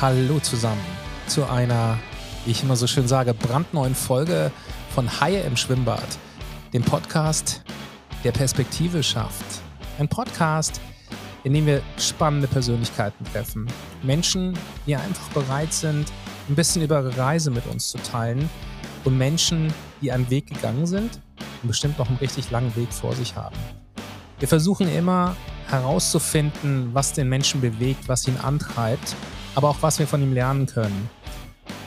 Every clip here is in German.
Hallo zusammen zu einer, wie ich immer so schön sage, brandneuen Folge von Haie im Schwimmbad, dem Podcast, der Perspektive schafft. Ein Podcast, in dem wir spannende Persönlichkeiten treffen. Menschen, die einfach bereit sind, ein bisschen über ihre Reise mit uns zu teilen. Und Menschen, die einen Weg gegangen sind und bestimmt noch einen richtig langen Weg vor sich haben. Wir versuchen immer herauszufinden, was den Menschen bewegt, was ihn antreibt, aber auch was wir von ihm lernen können.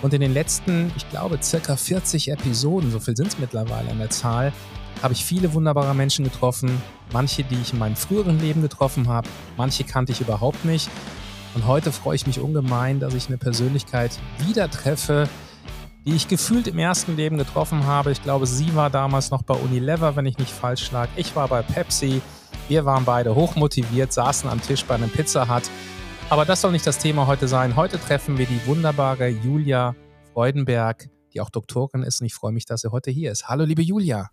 Und in den letzten, ich glaube, circa 40 Episoden, so viel sind es mittlerweile an der Zahl, habe ich viele wunderbare Menschen getroffen. Manche, die ich in meinem früheren Leben getroffen habe, manche kannte ich überhaupt nicht. Und heute freue ich mich ungemein, dass ich eine Persönlichkeit wieder treffe, die ich gefühlt im ersten Leben getroffen habe. Ich glaube, sie war damals noch bei Unilever, wenn ich nicht falsch lag. Ich war bei Pepsi. Wir waren beide hochmotiviert, saßen am Tisch bei einem Pizza Hut. Aber das soll nicht das Thema heute sein. Heute treffen wir die wunderbare Julia Freudenberg, die auch Doktorin ist. Und ich freue mich, dass sie heute hier ist. Hallo, liebe Julia.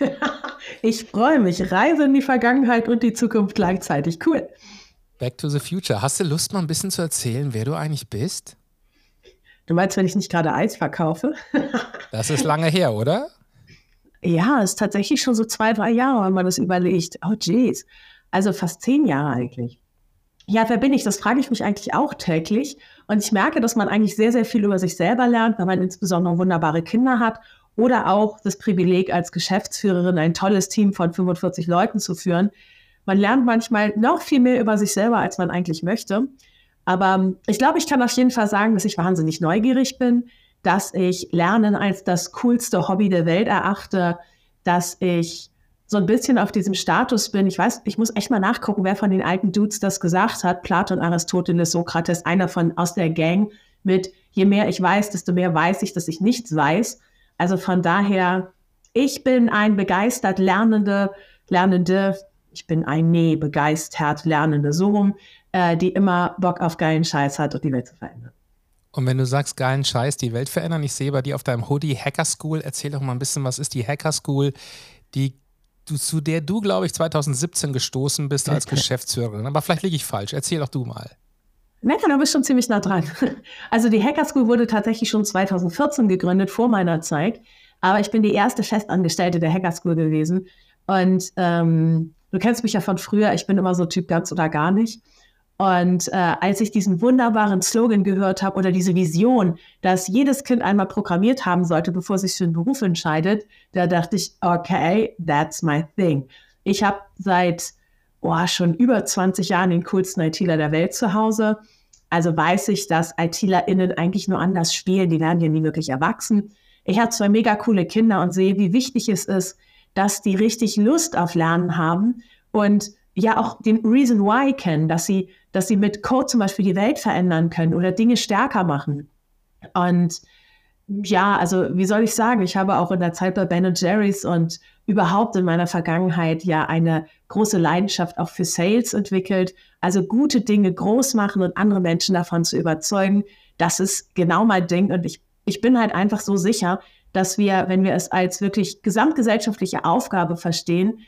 ich freue mich. Reise in die Vergangenheit und die Zukunft gleichzeitig. Cool. Back to the Future. Hast du Lust, mal ein bisschen zu erzählen, wer du eigentlich bist? Du meinst, wenn ich nicht gerade Eis verkaufe? das ist lange her, oder? Ja, ist tatsächlich schon so zwei, drei Jahre, wenn man das überlegt. Oh, jeez. Also fast zehn Jahre eigentlich. Ja, wer bin ich? Das frage ich mich eigentlich auch täglich. Und ich merke, dass man eigentlich sehr, sehr viel über sich selber lernt, weil man insbesondere wunderbare Kinder hat oder auch das Privileg, als Geschäftsführerin ein tolles Team von 45 Leuten zu führen. Man lernt manchmal noch viel mehr über sich selber, als man eigentlich möchte. Aber ähm, ich glaube, ich kann auf jeden Fall sagen, dass ich wahnsinnig neugierig bin, dass ich Lernen als das coolste Hobby der Welt erachte, dass ich so ein bisschen auf diesem Status bin. Ich weiß, ich muss echt mal nachgucken, wer von den alten Dudes das gesagt hat. Platon, Aristoteles, Sokrates, einer von aus der Gang mit je mehr ich weiß, desto mehr weiß ich, dass ich nichts weiß. Also von daher, ich bin ein begeistert Lernende, Lernende, ich bin ein Nee, begeistert Lernende, so rum, äh, die immer Bock auf geilen Scheiß hat und die Welt zu verändern. Und wenn du sagst, geilen Scheiß, die Welt verändern, ich sehe bei dir auf deinem Hoodie Hacker School, erzähl doch mal ein bisschen, was ist die Hacker School, die du, zu der du, glaube ich, 2017 gestoßen bist als Geschäftsführerin. Aber vielleicht liege ich falsch. Erzähl doch du mal. Nein, du bist schon ziemlich nah dran. Also die Hacker School wurde tatsächlich schon 2014 gegründet, vor meiner Zeit. Aber ich bin die erste Festangestellte der Hacker School gewesen. Und ähm, du kennst mich ja von früher, ich bin immer so Typ ganz oder gar nicht. Und äh, als ich diesen wunderbaren Slogan gehört habe oder diese Vision, dass jedes Kind einmal programmiert haben sollte, bevor es sich für einen Beruf entscheidet, da dachte ich, okay, that's my thing. Ich habe seit oh, schon über 20 Jahren den coolsten ITler der Welt zu Hause. Also weiß ich, dass ITlerInnen eigentlich nur anders spielen. Die werden ja nie wirklich erwachsen. Ich habe zwei mega coole Kinder und sehe, wie wichtig es ist, dass die richtig Lust auf Lernen haben und ja auch den Reason Why kennen, dass sie, dass sie mit Code zum Beispiel die Welt verändern können oder Dinge stärker machen. Und ja, also wie soll ich sagen, ich habe auch in der Zeit bei Ben Jerry's und überhaupt in meiner Vergangenheit ja eine große Leidenschaft auch für Sales entwickelt. Also gute Dinge groß machen und andere Menschen davon zu überzeugen, das ist genau mein Ding. Und ich, ich bin halt einfach so sicher, dass wir, wenn wir es als wirklich gesamtgesellschaftliche Aufgabe verstehen,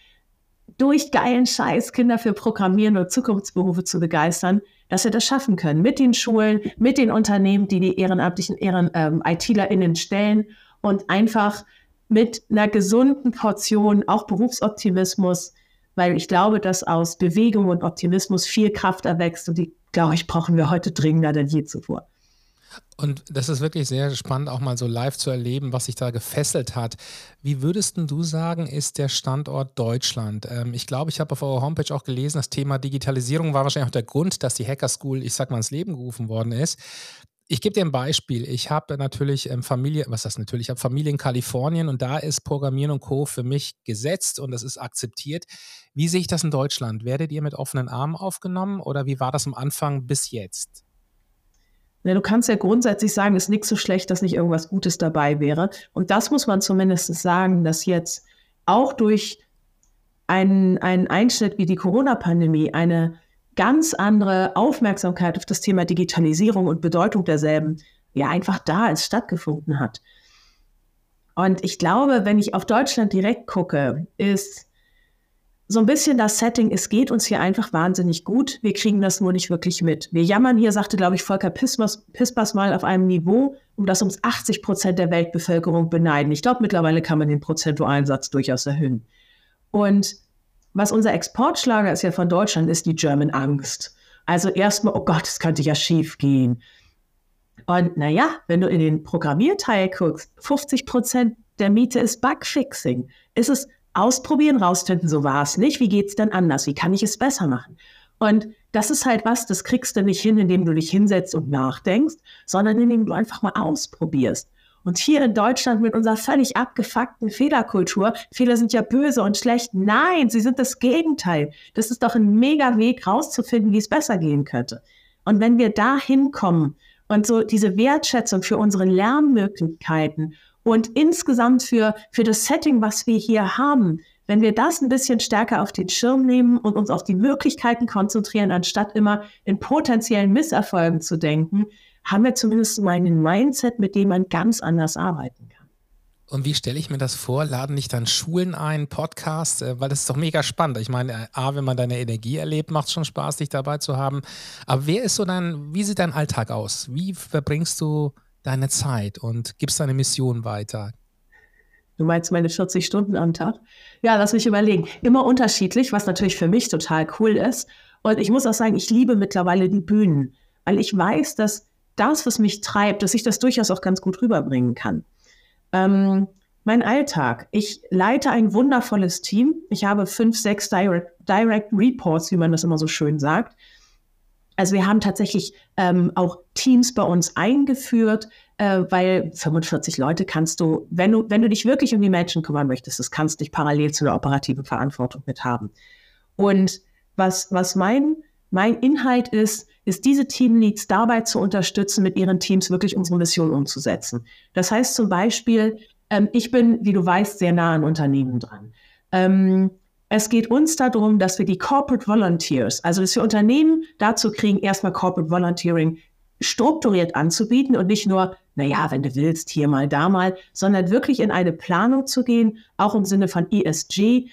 durch geilen Scheiß Kinder für Programmieren und Zukunftsberufe zu begeistern, dass wir das schaffen können. Mit den Schulen, mit den Unternehmen, die die ehrenamtlichen Ehren, ähm, ITlerInnen stellen und einfach mit einer gesunden Portion auch Berufsoptimismus, weil ich glaube, dass aus Bewegung und Optimismus viel Kraft erwächst und die, glaube ich, brauchen wir heute dringender denn je zuvor. Und das ist wirklich sehr spannend, auch mal so live zu erleben, was sich da gefesselt hat. Wie würdest du sagen, ist der Standort Deutschland? Ähm, ich glaube, ich habe auf eurer Homepage auch gelesen, das Thema Digitalisierung war wahrscheinlich auch der Grund, dass die Hacker School, ich sag mal, ins Leben gerufen worden ist. Ich gebe dir ein Beispiel. Ich habe natürlich ähm, Familie, was das natürlich? Ich habe Familie in Kalifornien und da ist Programmieren und Co. für mich gesetzt und das ist akzeptiert. Wie sehe ich das in Deutschland? Werdet ihr mit offenen Armen aufgenommen oder wie war das am Anfang bis jetzt? Ja, du kannst ja grundsätzlich sagen, es ist nichts so schlecht, dass nicht irgendwas Gutes dabei wäre. Und das muss man zumindest sagen, dass jetzt auch durch einen, einen Einschnitt wie die Corona-Pandemie eine ganz andere Aufmerksamkeit auf das Thema Digitalisierung und Bedeutung derselben ja einfach da ist, stattgefunden hat. Und ich glaube, wenn ich auf Deutschland direkt gucke, ist so ein bisschen das Setting, es geht uns hier einfach wahnsinnig gut. Wir kriegen das nur nicht wirklich mit. Wir jammern hier, sagte, glaube ich, Volker Pispers, Pispers mal auf einem Niveau, um das uns 80 Prozent der Weltbevölkerung beneiden. Ich glaube, mittlerweile kann man den prozentualen Satz durchaus erhöhen. Und was unser Exportschlager ist ja von Deutschland, ist die German Angst. Also erstmal, oh Gott, es könnte ja schief gehen. Und naja, wenn du in den Programmierteil guckst, 50 Prozent der Miete ist Bugfixing. Ist es ausprobieren, rausfinden, so war es nicht. Wie geht es denn anders? Wie kann ich es besser machen? Und das ist halt was, das kriegst du nicht hin, indem du dich hinsetzt und nachdenkst, sondern indem du einfach mal ausprobierst. Und hier in Deutschland mit unserer völlig abgefuckten Fehlerkultur, Fehler sind ja böse und schlecht. Nein, sie sind das Gegenteil. Das ist doch ein mega Weg rauszufinden, wie es besser gehen könnte. Und wenn wir da hinkommen und so diese Wertschätzung für unsere Lernmöglichkeiten und insgesamt für, für das Setting, was wir hier haben, wenn wir das ein bisschen stärker auf den Schirm nehmen und uns auf die Möglichkeiten konzentrieren, anstatt immer in potenziellen Misserfolgen zu denken, haben wir zumindest mal einen Mindset, mit dem man ganz anders arbeiten kann. Und wie stelle ich mir das vor? Laden nicht dann Schulen ein, Podcasts? Äh, weil das ist doch mega spannend. Ich meine, äh, A, wenn man deine Energie erlebt, macht es schon Spaß, dich dabei zu haben. Aber wer ist so dein, wie sieht dein Alltag aus? Wie verbringst du deine Zeit und gibst deine Mission weiter? Du meinst meine 40 Stunden am Tag? Ja, lass mich überlegen. Immer unterschiedlich, was natürlich für mich total cool ist. Und ich muss auch sagen, ich liebe mittlerweile die Bühnen, weil ich weiß, dass das, was mich treibt, dass ich das durchaus auch ganz gut rüberbringen kann. Ähm, mein Alltag. Ich leite ein wundervolles Team. Ich habe fünf, sechs Direct, Direct Reports, wie man das immer so schön sagt. Also wir haben tatsächlich ähm, auch Teams bei uns eingeführt, äh, weil 45 Leute kannst du, wenn du, wenn du dich wirklich um die Menschen kümmern möchtest, das kannst du dich parallel zu der operativen Verantwortung mit haben. Und was, was mein, mein Inhalt ist, ist diese Teamleads dabei zu unterstützen, mit ihren Teams wirklich unsere Mission umzusetzen. Das heißt zum Beispiel, ähm, ich bin, wie du weißt, sehr nah an Unternehmen dran. Ähm, es geht uns darum, dass wir die Corporate Volunteers, also dass wir Unternehmen dazu kriegen, erstmal Corporate Volunteering strukturiert anzubieten und nicht nur, naja, wenn du willst, hier mal, da mal, sondern wirklich in eine Planung zu gehen, auch im Sinne von ESG,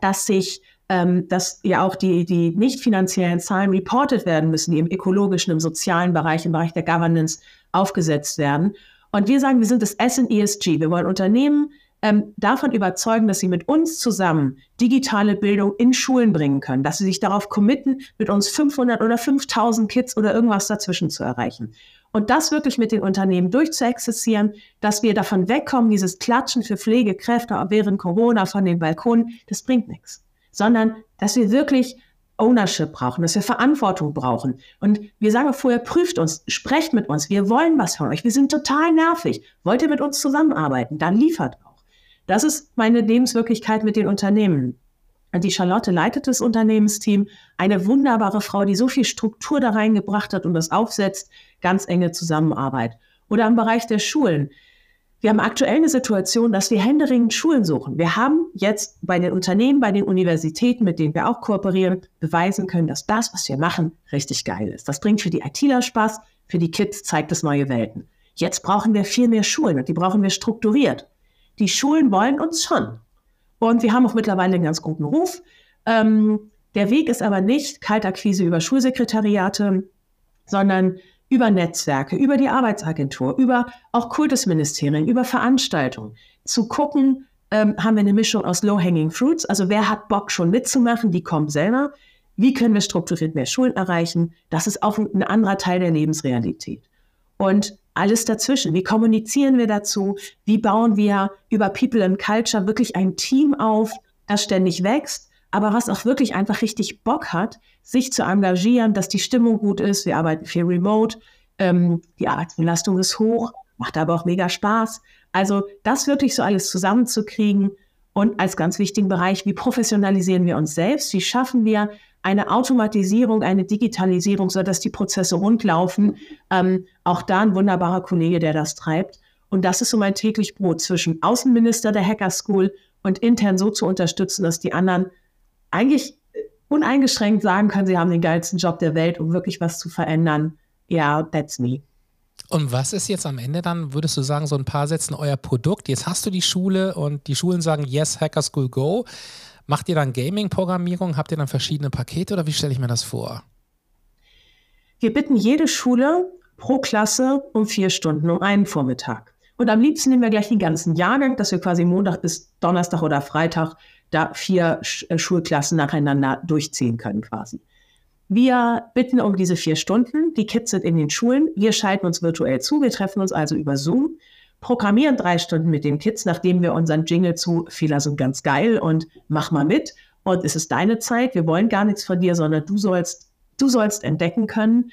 dass sich, ähm, dass ja auch die, die nicht finanziellen Zahlen reported werden müssen, die im ökologischen, im sozialen Bereich, im Bereich der Governance aufgesetzt werden. Und wir sagen, wir sind das S in ESG. Wir wollen Unternehmen ähm, davon überzeugen, dass sie mit uns zusammen digitale Bildung in Schulen bringen können, dass sie sich darauf committen, mit uns 500 oder 5000 Kids oder irgendwas dazwischen zu erreichen. Und das wirklich mit den Unternehmen durchzuexerzieren, dass wir davon wegkommen, dieses Klatschen für Pflegekräfte während Corona von den Balkonen, das bringt nichts. Sondern, dass wir wirklich Ownership brauchen, dass wir Verantwortung brauchen. Und wir sagen vorher, prüft uns, sprecht mit uns, wir wollen was von euch, wir sind total nervig. Wollt ihr mit uns zusammenarbeiten? Dann liefert auch. Das ist meine Lebenswirklichkeit mit den Unternehmen. Die Charlotte leitet das Unternehmensteam, eine wunderbare Frau, die so viel Struktur da reingebracht hat und das aufsetzt, ganz enge Zusammenarbeit. Oder im Bereich der Schulen. Wir haben aktuell eine Situation, dass wir händeringend Schulen suchen. Wir haben jetzt bei den Unternehmen, bei den Universitäten, mit denen wir auch kooperieren, beweisen können, dass das, was wir machen, richtig geil ist. Das bringt für die ITler Spaß, für die Kids zeigt es neue Welten. Jetzt brauchen wir viel mehr Schulen und die brauchen wir strukturiert die Schulen wollen uns schon. Und wir haben auch mittlerweile einen ganz guten Ruf. Ähm, der Weg ist aber nicht Kaltakquise über Schulsekretariate, sondern über Netzwerke, über die Arbeitsagentur, über auch Kultusministerien, über Veranstaltungen. Zu gucken, ähm, haben wir eine Mischung aus Low-Hanging Fruits, also wer hat Bock schon mitzumachen, die kommt selber. Wie können wir strukturiert mehr Schulen erreichen? Das ist auch ein anderer Teil der Lebensrealität. Und alles dazwischen. Wie kommunizieren wir dazu? Wie bauen wir über People and Culture wirklich ein Team auf, das ständig wächst, aber was auch wirklich einfach richtig Bock hat, sich zu engagieren, dass die Stimmung gut ist. Wir arbeiten viel remote, ähm, die Arbeitsbelastung ist hoch, macht aber auch mega Spaß. Also das wirklich so alles zusammenzukriegen und als ganz wichtigen Bereich, wie professionalisieren wir uns selbst? Wie schaffen wir eine Automatisierung, eine Digitalisierung, sodass die Prozesse rundlaufen. Ähm, auch da ein wunderbarer Kollege, der das treibt. Und das ist so mein täglich Brot zwischen Außenminister der Hacker School und intern so zu unterstützen, dass die anderen eigentlich uneingeschränkt sagen können, sie haben den geilsten Job der Welt, um wirklich was zu verändern. Ja, that's me. Und was ist jetzt am Ende dann, würdest du sagen, so ein paar Sätzen euer Produkt? Jetzt hast du die Schule und die Schulen sagen, yes, Hacker School Go. Macht ihr dann Gaming-Programmierung? Habt ihr dann verschiedene Pakete oder wie stelle ich mir das vor? Wir bitten jede Schule pro Klasse um vier Stunden, um einen Vormittag. Und am liebsten nehmen wir gleich den ganzen Jahrgang, dass wir quasi Montag bis Donnerstag oder Freitag da vier äh, Schulklassen nacheinander durchziehen können quasi. Wir bitten um diese vier Stunden. Die Kids sind in den Schulen. Wir schalten uns virtuell zu. Wir treffen uns also über Zoom, programmieren drei Stunden mit den Kids, nachdem wir unseren Jingle zu Fehler sind ganz geil und mach mal mit. Und es ist deine Zeit. Wir wollen gar nichts von dir, sondern du sollst, du sollst entdecken können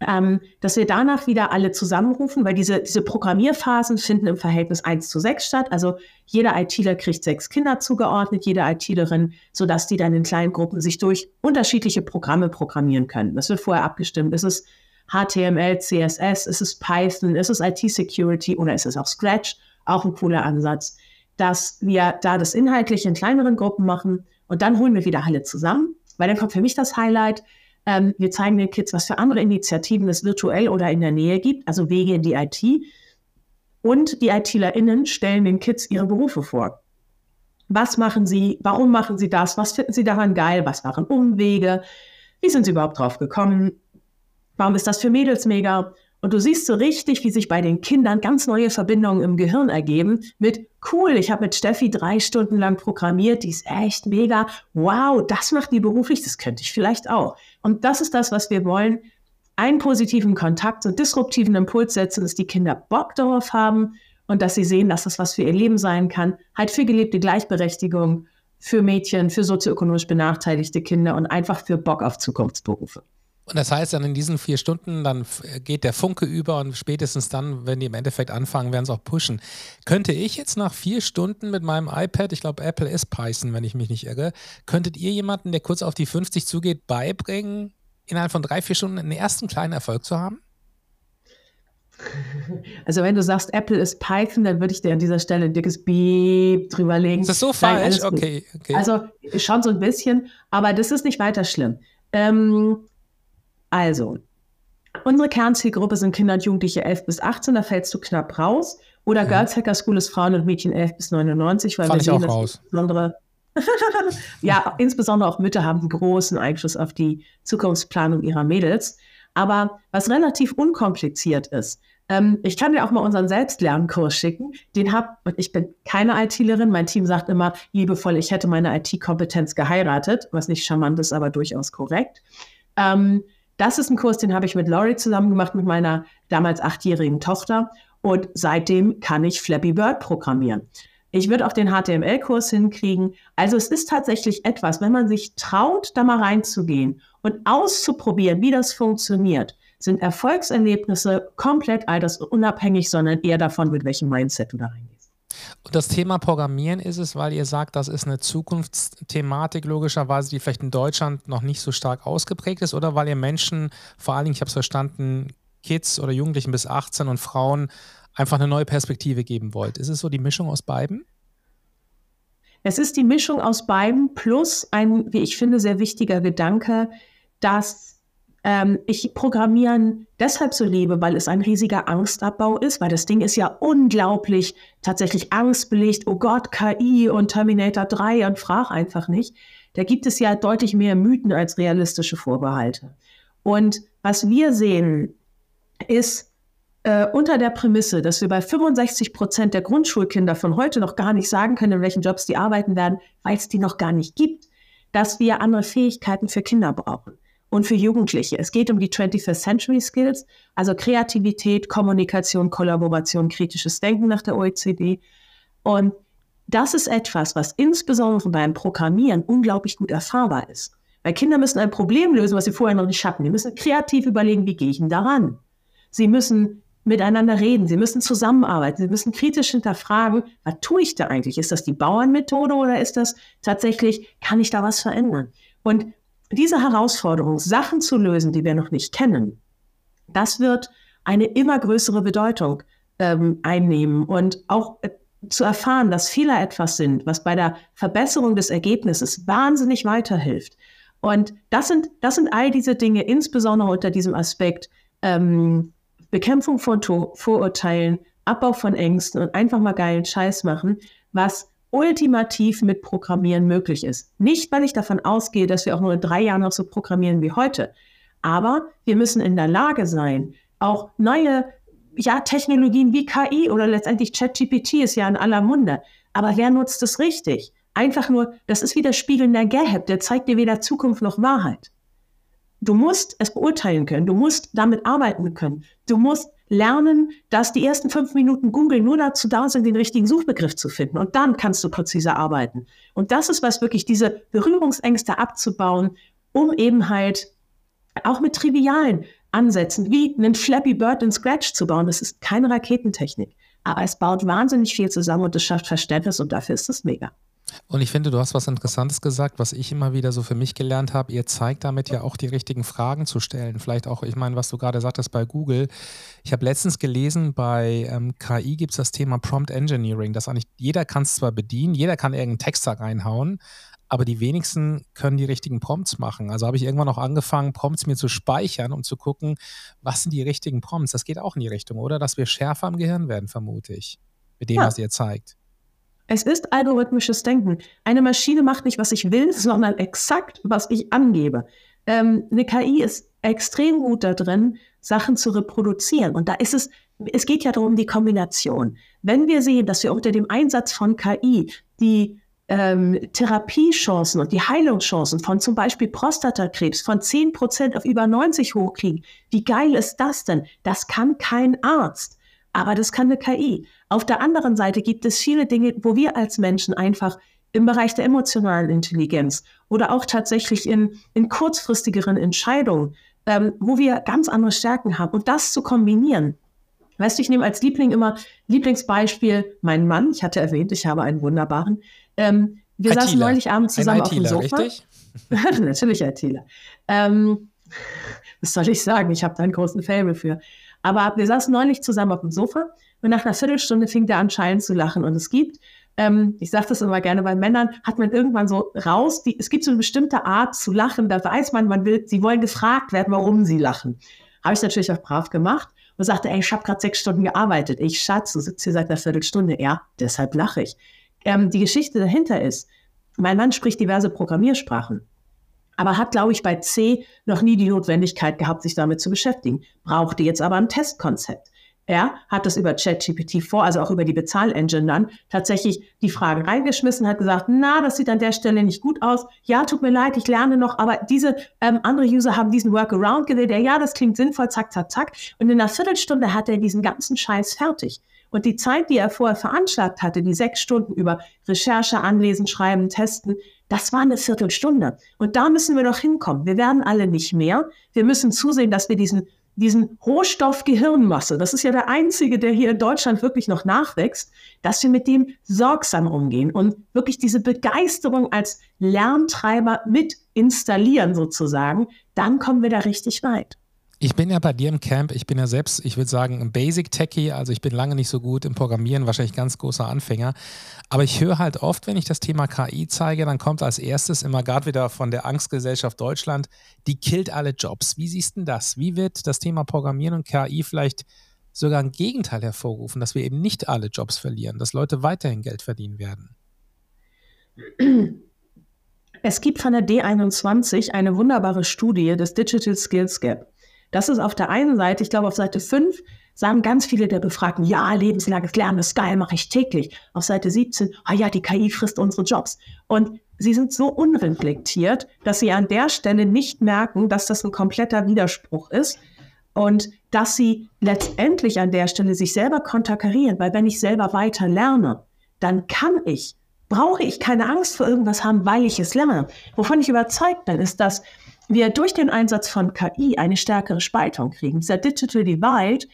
ähm, dass wir danach wieder alle zusammenrufen, weil diese, diese Programmierphasen finden im Verhältnis 1 zu 6 statt. Also jeder ITler kriegt sechs Kinder zugeordnet, jede ITlerin, sodass die dann in kleinen Gruppen sich durch unterschiedliche Programme programmieren können. Das wird vorher abgestimmt. Ist es HTML, CSS, ist es Python, ist es IT-Security oder ist es auch Scratch? Auch ein cooler Ansatz, dass wir da das inhaltlich in kleineren Gruppen machen und dann holen wir wieder alle zusammen, weil dann kommt für mich das Highlight, ähm, wir zeigen den Kids, was für andere Initiativen es virtuell oder in der Nähe gibt, also Wege in die IT. Und die ITlerInnen stellen den Kids ihre Berufe vor. Was machen sie? Warum machen sie das? Was finden sie daran geil? Was waren Umwege? Wie sind sie überhaupt drauf gekommen? Warum ist das für Mädels mega? Und du siehst so richtig, wie sich bei den Kindern ganz neue Verbindungen im Gehirn ergeben mit cool, ich habe mit Steffi drei Stunden lang programmiert, die ist echt mega. Wow, das macht die beruflich, das könnte ich vielleicht auch. Und das ist das, was wir wollen. Einen positiven Kontakt, einen disruptiven Impuls setzen, dass die Kinder Bock darauf haben und dass sie sehen, dass das was für ihr Leben sein kann. Halt für gelebte Gleichberechtigung, für Mädchen, für sozioökonomisch benachteiligte Kinder und einfach für Bock auf Zukunftsberufe. Und das heißt dann in diesen vier Stunden, dann geht der Funke über und spätestens dann, wenn die im Endeffekt anfangen, werden sie auch pushen. Könnte ich jetzt nach vier Stunden mit meinem iPad, ich glaube Apple ist Python, wenn ich mich nicht irre, könntet ihr jemanden, der kurz auf die 50 zugeht, beibringen, innerhalb von drei, vier Stunden einen ersten kleinen Erfolg zu haben? Also wenn du sagst, Apple ist Python, dann würde ich dir an dieser Stelle ein dickes Beep drüberlegen. Ist das so falsch? Nein, okay, okay. Also schon so ein bisschen, aber das ist nicht weiter schlimm. Ähm, also, unsere Kernzielgruppe sind Kinder und Jugendliche 11 bis 18, da fällst du knapp raus. Oder mhm. Girls Hacker School ist Frauen und Mädchen 11 bis 99, weil Fand wir sehen, dass raus. insbesondere ja, insbesondere auch Mütter haben einen großen Einfluss auf die Zukunftsplanung ihrer Mädels. Aber was relativ unkompliziert ist, ähm, ich kann dir auch mal unseren Selbstlernkurs schicken. Den hab, und ich bin keine ITlerin. Mein Team sagt immer liebevoll, ich hätte meine IT-Kompetenz geheiratet, was nicht charmant ist, aber durchaus korrekt. Ähm, das ist ein Kurs, den habe ich mit Laurie zusammen gemacht, mit meiner damals achtjährigen Tochter. Und seitdem kann ich Flappy Bird programmieren. Ich würde auch den HTML-Kurs hinkriegen. Also es ist tatsächlich etwas, wenn man sich traut, da mal reinzugehen und auszuprobieren, wie das funktioniert, sind Erfolgserlebnisse komplett altersunabhängig, sondern eher davon, mit welchem Mindset du da reingehst. Und das Thema Programmieren ist es, weil ihr sagt, das ist eine Zukunftsthematik logischerweise, die vielleicht in Deutschland noch nicht so stark ausgeprägt ist oder weil ihr Menschen, vor allen Dingen, ich habe es verstanden, Kids oder Jugendlichen bis 18 und Frauen einfach eine neue Perspektive geben wollt. Ist es so die Mischung aus beiden? Es ist die Mischung aus beiden plus ein, wie ich finde, sehr wichtiger Gedanke, dass ähm, ich Programmieren deshalb so liebe, weil es ein riesiger Angstabbau ist, weil das Ding ist ja unglaublich tatsächlich angstbelegt. Oh Gott, KI und Terminator 3 und frag einfach nicht. Da gibt es ja deutlich mehr Mythen als realistische Vorbehalte. Und was wir sehen, ist äh, unter der Prämisse, dass wir bei 65 Prozent der Grundschulkinder von heute noch gar nicht sagen können, in welchen Jobs die arbeiten werden, weil es die noch gar nicht gibt, dass wir andere Fähigkeiten für Kinder brauchen und für Jugendliche. Es geht um die 21st Century Skills, also Kreativität, Kommunikation, Kollaboration, kritisches Denken nach der OECD. Und das ist etwas, was insbesondere beim Programmieren unglaublich gut erfahrbar ist. Weil Kinder müssen ein Problem lösen, was sie vorher noch nicht hatten. Die müssen kreativ überlegen, wie gehe ich denn daran? Sie müssen miteinander reden, sie müssen zusammenarbeiten, sie müssen kritisch hinterfragen, was tue ich da eigentlich? Ist das die Bauernmethode oder ist das tatsächlich, kann ich da was verändern? Und diese Herausforderung, Sachen zu lösen, die wir noch nicht kennen, das wird eine immer größere Bedeutung ähm, einnehmen und auch äh, zu erfahren, dass Fehler etwas sind, was bei der Verbesserung des Ergebnisses wahnsinnig weiterhilft. Und das sind, das sind all diese Dinge, insbesondere unter diesem Aspekt ähm, Bekämpfung von Vorurteilen, Abbau von Ängsten und einfach mal geilen Scheiß machen, was ultimativ mit Programmieren möglich ist. Nicht, weil ich davon ausgehe, dass wir auch nur in drei Jahren noch so programmieren wie heute. Aber wir müssen in der Lage sein, auch neue ja, Technologien wie KI oder letztendlich ChatGPT ist ja in aller Munde. Aber wer nutzt es richtig? Einfach nur, das ist wie der Spiegel in der Gap, der zeigt dir weder Zukunft noch Wahrheit. Du musst es beurteilen können, du musst damit arbeiten können. Du musst lernen, dass die ersten fünf Minuten Google nur dazu da sind, den richtigen Suchbegriff zu finden. Und dann kannst du präziser arbeiten. Und das ist was wirklich, diese Berührungsängste abzubauen, um eben halt auch mit trivialen Ansätzen, wie einen Flappy Bird in Scratch zu bauen. Das ist keine Raketentechnik. Aber es baut wahnsinnig viel zusammen und es schafft Verständnis und dafür ist es mega. Und ich finde, du hast was Interessantes gesagt, was ich immer wieder so für mich gelernt habe. Ihr zeigt damit ja auch die richtigen Fragen zu stellen. Vielleicht auch, ich meine, was du gerade sagtest bei Google. Ich habe letztens gelesen, bei ähm, KI gibt es das Thema Prompt Engineering, dass eigentlich jeder kann es zwar bedienen, jeder kann irgendeinen Text da reinhauen, aber die wenigsten können die richtigen Prompts machen. Also habe ich irgendwann auch angefangen, Prompts mir zu speichern, um zu gucken, was sind die richtigen Prompts. Das geht auch in die Richtung, oder? Dass wir schärfer am Gehirn werden, vermute ich, mit dem, ja. was ihr zeigt. Es ist algorithmisches Denken. Eine Maschine macht nicht, was ich will, sondern exakt, was ich angebe. Ähm, eine KI ist extrem gut da drin, Sachen zu reproduzieren. Und da ist es, es geht ja darum, die Kombination. Wenn wir sehen, dass wir unter dem Einsatz von KI die ähm, Therapiechancen und die Heilungschancen von zum Beispiel Prostatakrebs von 10 Prozent auf über 90 hochkriegen, wie geil ist das denn? Das kann kein Arzt, aber das kann eine KI. Auf der anderen Seite gibt es viele Dinge, wo wir als Menschen einfach im Bereich der emotionalen Intelligenz oder auch tatsächlich in, in kurzfristigeren Entscheidungen, ähm, wo wir ganz andere Stärken haben. Und das zu kombinieren. Weißt du, ich nehme als Liebling immer Lieblingsbeispiel meinen Mann. Ich hatte erwähnt, ich habe einen wunderbaren. Ähm, wir ITler. saßen neulich abends zusammen auf dem Sofa. Richtig? Natürlich ITler. Ähm, was soll ich sagen? Ich habe da einen großen Fable für. Aber wir saßen neulich zusammen auf dem Sofa und nach einer Viertelstunde fing der anscheinend zu lachen. Und es gibt, ähm, ich sage das immer gerne bei Männern, hat man irgendwann so raus, die, es gibt so eine bestimmte Art zu lachen, da weiß man, man will, sie wollen gefragt werden, warum sie lachen. Habe ich natürlich auch brav gemacht und sagte, ey, ich habe gerade sechs Stunden gearbeitet. Ich, Schatz, du sitzt hier seit einer Viertelstunde. Ja, deshalb lache ich. Ähm, die Geschichte dahinter ist, mein Mann spricht diverse Programmiersprachen aber hat, glaube ich, bei C noch nie die Notwendigkeit gehabt, sich damit zu beschäftigen, brauchte jetzt aber ein Testkonzept. Er hat das über ChatGPT vor, also auch über die Bezahlengine dann, tatsächlich die Fragen reingeschmissen, hat gesagt, na, das sieht an der Stelle nicht gut aus. Ja, tut mir leid, ich lerne noch, aber diese ähm, andere User haben diesen Workaround gewählt. Ja, das klingt sinnvoll, zack, zack, zack. Und in einer Viertelstunde hat er diesen ganzen Scheiß fertig. Und die Zeit, die er vorher veranschlagt hatte, die sechs Stunden über Recherche, Anlesen, Schreiben, Testen, das war eine Viertelstunde. Und da müssen wir noch hinkommen. Wir werden alle nicht mehr. Wir müssen zusehen, dass wir diesen diesen Rohstoff Gehirnmasse, das ist ja der einzige, der hier in Deutschland wirklich noch nachwächst, dass wir mit dem sorgsam umgehen und wirklich diese Begeisterung als Lerntreiber mit installieren sozusagen, dann kommen wir da richtig weit. Ich bin ja bei dir im Camp, ich bin ja selbst, ich würde sagen, ein Basic-Techie, also ich bin lange nicht so gut im Programmieren, wahrscheinlich ganz großer Anfänger. Aber ich höre halt oft, wenn ich das Thema KI zeige, dann kommt als erstes immer gerade wieder von der Angstgesellschaft Deutschland, die killt alle Jobs. Wie siehst du das? Wie wird das Thema Programmieren und KI vielleicht sogar ein Gegenteil hervorrufen, dass wir eben nicht alle Jobs verlieren, dass Leute weiterhin Geld verdienen werden? Es gibt von der D21 eine wunderbare Studie des Digital Skills Gap. Das ist auf der einen Seite, ich glaube auf Seite 5, sagen ganz viele der Befragten, ja, lebenslanges Lernen ist geil, mache ich täglich. Auf Seite 17, ah ja, die KI frisst unsere Jobs. Und sie sind so unreflektiert, dass sie an der Stelle nicht merken, dass das ein kompletter Widerspruch ist und dass sie letztendlich an der Stelle sich selber konterkarieren, weil wenn ich selber weiter lerne, dann kann ich, brauche ich keine Angst vor irgendwas haben, weil ich es lerne. Wovon ich überzeugt bin, ist, dass wir durch den Einsatz von KI eine stärkere Spaltung kriegen. Dieser Digital Divide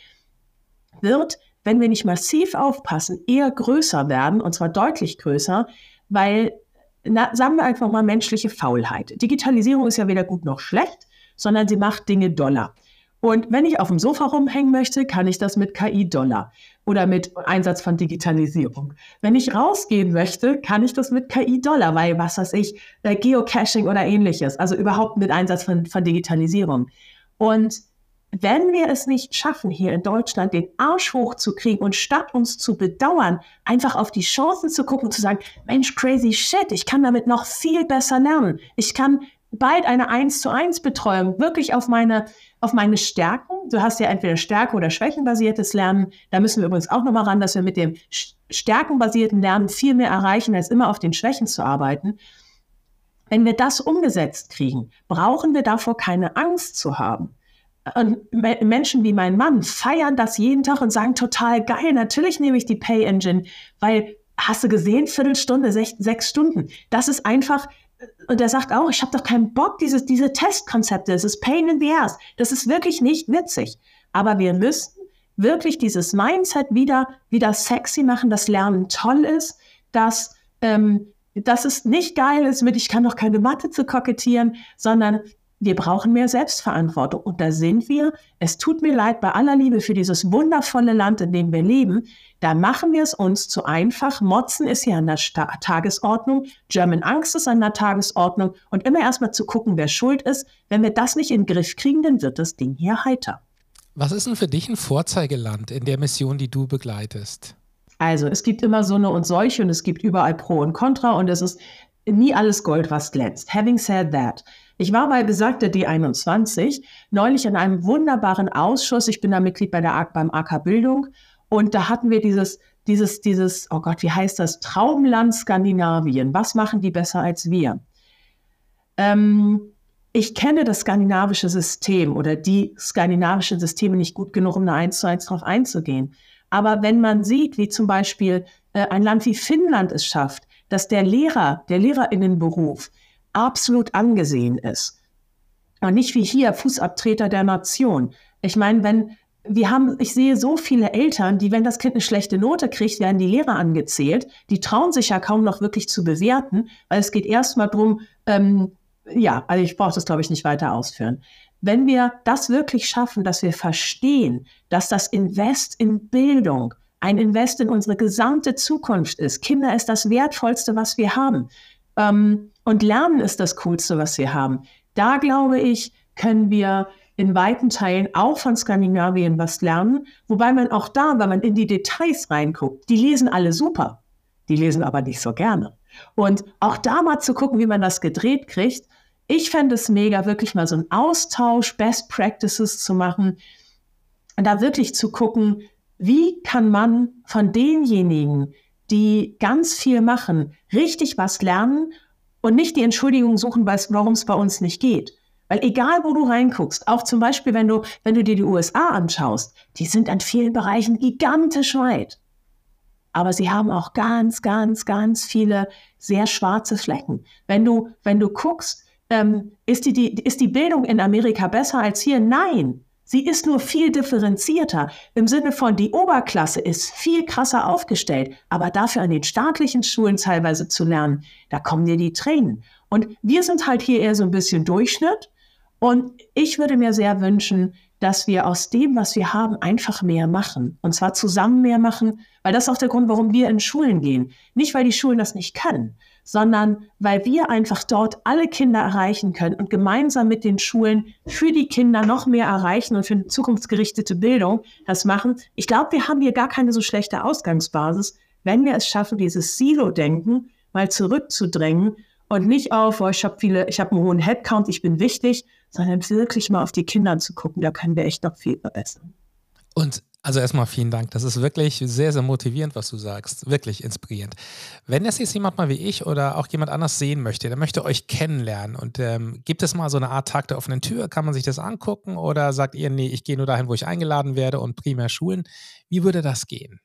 wird, wenn wir nicht massiv aufpassen, eher größer werden, und zwar deutlich größer, weil, na, sagen wir einfach mal, menschliche Faulheit. Digitalisierung ist ja weder gut noch schlecht, sondern sie macht Dinge doller. Und wenn ich auf dem Sofa rumhängen möchte, kann ich das mit KI-Dollar oder mit Einsatz von Digitalisierung. Wenn ich rausgehen möchte, kann ich das mit KI-Dollar, weil was weiß ich, äh, Geocaching oder ähnliches, also überhaupt mit Einsatz von, von Digitalisierung. Und wenn wir es nicht schaffen, hier in Deutschland den Arsch hochzukriegen und statt uns zu bedauern, einfach auf die Chancen zu gucken zu sagen, Mensch, crazy shit, ich kann damit noch viel besser lernen. Ich kann bald eine 1 zu 1 Betreuung wirklich auf meine, auf meine Stärken. Du hast ja entweder Stärke- oder Schwächenbasiertes Lernen. Da müssen wir übrigens auch nochmal ran, dass wir mit dem stärkenbasierten Lernen viel mehr erreichen, als immer auf den Schwächen zu arbeiten. Wenn wir das umgesetzt kriegen, brauchen wir davor keine Angst zu haben. Und Menschen wie mein Mann feiern das jeden Tag und sagen total geil, natürlich nehme ich die Pay Engine, weil hast du gesehen, Viertelstunde, sech, sechs Stunden. Das ist einfach, und er sagt auch, ich habe doch keinen Bock, dieses, diese Testkonzepte, es ist Pain in the Ass. Das ist wirklich nicht witzig. Aber wir müssen wirklich dieses Mindset wieder, wieder sexy machen, dass Lernen toll ist, dass, ähm, dass es nicht geil ist mit, ich kann doch keine Mathe zu kokettieren, sondern wir brauchen mehr Selbstverantwortung. Und da sind wir. Es tut mir leid, bei aller Liebe für dieses wundervolle Land, in dem wir leben, da machen wir es uns zu einfach. Motzen ist ja an der Sta Tagesordnung. German Angst ist an der Tagesordnung. Und immer erstmal zu gucken, wer schuld ist. Wenn wir das nicht in den Griff kriegen, dann wird das Ding hier heiter. Was ist denn für dich ein Vorzeigeland in der Mission, die du begleitest? Also, es gibt immer so eine und solche und es gibt überall Pro und Contra und es ist nie alles Gold, was glänzt. Having said that, ich war bei besagter D21 neulich in einem wunderbaren Ausschuss. Ich bin da Mitglied bei der, beim AK Bildung und da hatten wir dieses, dieses, dieses, oh Gott, wie heißt das? Traumland Skandinavien. Was machen die besser als wir? Ähm, ich kenne das skandinavische System oder die skandinavischen Systeme nicht gut genug, um da eins zu eins drauf einzugehen. Aber wenn man sieht, wie zum Beispiel äh, ein Land wie Finnland es schafft, dass der Lehrer, der Lehrerinnenberuf absolut angesehen ist. Und nicht wie hier Fußabtreter der Nation. Ich meine, wenn wir haben, ich sehe so viele Eltern, die, wenn das Kind eine schlechte Note kriegt, werden die Lehrer angezählt. Die trauen sich ja kaum noch wirklich zu bewerten, weil es geht erstmal drum, ähm, ja, also ich brauche das, glaube ich, nicht weiter ausführen. Wenn wir das wirklich schaffen, dass wir verstehen, dass das Invest in Bildung ein Invest in unsere gesamte Zukunft ist. Kinder ist das Wertvollste, was wir haben. Ähm, und Lernen ist das Coolste, was wir haben. Da glaube ich, können wir in weiten Teilen auch von Skandinavien was lernen. Wobei man auch da, wenn man in die Details reinguckt, die lesen alle super. Die lesen aber nicht so gerne. Und auch da mal zu gucken, wie man das gedreht kriegt. Ich fände es mega, wirklich mal so einen Austausch, Best Practices zu machen. Und da wirklich zu gucken, wie kann man von denjenigen, die ganz viel machen, richtig was lernen und nicht die Entschuldigung suchen, warum es bei uns nicht geht. Weil egal, wo du reinguckst, auch zum Beispiel, wenn du, wenn du dir die USA anschaust, die sind an vielen Bereichen gigantisch weit. Aber sie haben auch ganz, ganz, ganz viele sehr schwarze Flecken. Wenn du, wenn du guckst, ähm, ist, die, die, ist die Bildung in Amerika besser als hier? Nein. Sie ist nur viel differenzierter im Sinne von, die Oberklasse ist viel krasser aufgestellt, aber dafür an den staatlichen Schulen teilweise zu lernen, da kommen dir die Tränen. Und wir sind halt hier eher so ein bisschen Durchschnitt. Und ich würde mir sehr wünschen, dass wir aus dem, was wir haben, einfach mehr machen. Und zwar zusammen mehr machen, weil das ist auch der Grund, warum wir in Schulen gehen. Nicht, weil die Schulen das nicht können, sondern weil wir einfach dort alle Kinder erreichen können und gemeinsam mit den Schulen für die Kinder noch mehr erreichen und für eine zukunftsgerichtete Bildung das machen. Ich glaube, wir haben hier gar keine so schlechte Ausgangsbasis, wenn wir es schaffen, dieses Silo-Denken mal zurückzudrängen und nicht auf, oh, ich habe viele, ich habe einen hohen Headcount, ich bin wichtig, sondern wirklich mal auf die Kinder zu gucken, da können wir echt noch viel verbessern. Und also erstmal vielen Dank. Das ist wirklich sehr, sehr motivierend, was du sagst. Wirklich inspirierend. Wenn das jetzt jemand mal wie ich oder auch jemand anders sehen möchte, der möchte euch kennenlernen und ähm, gibt es mal so eine Art Tag der offenen Tür? Kann man sich das angucken oder sagt ihr, nee, ich gehe nur dahin, wo ich eingeladen werde und primär Schulen? Wie würde das gehen?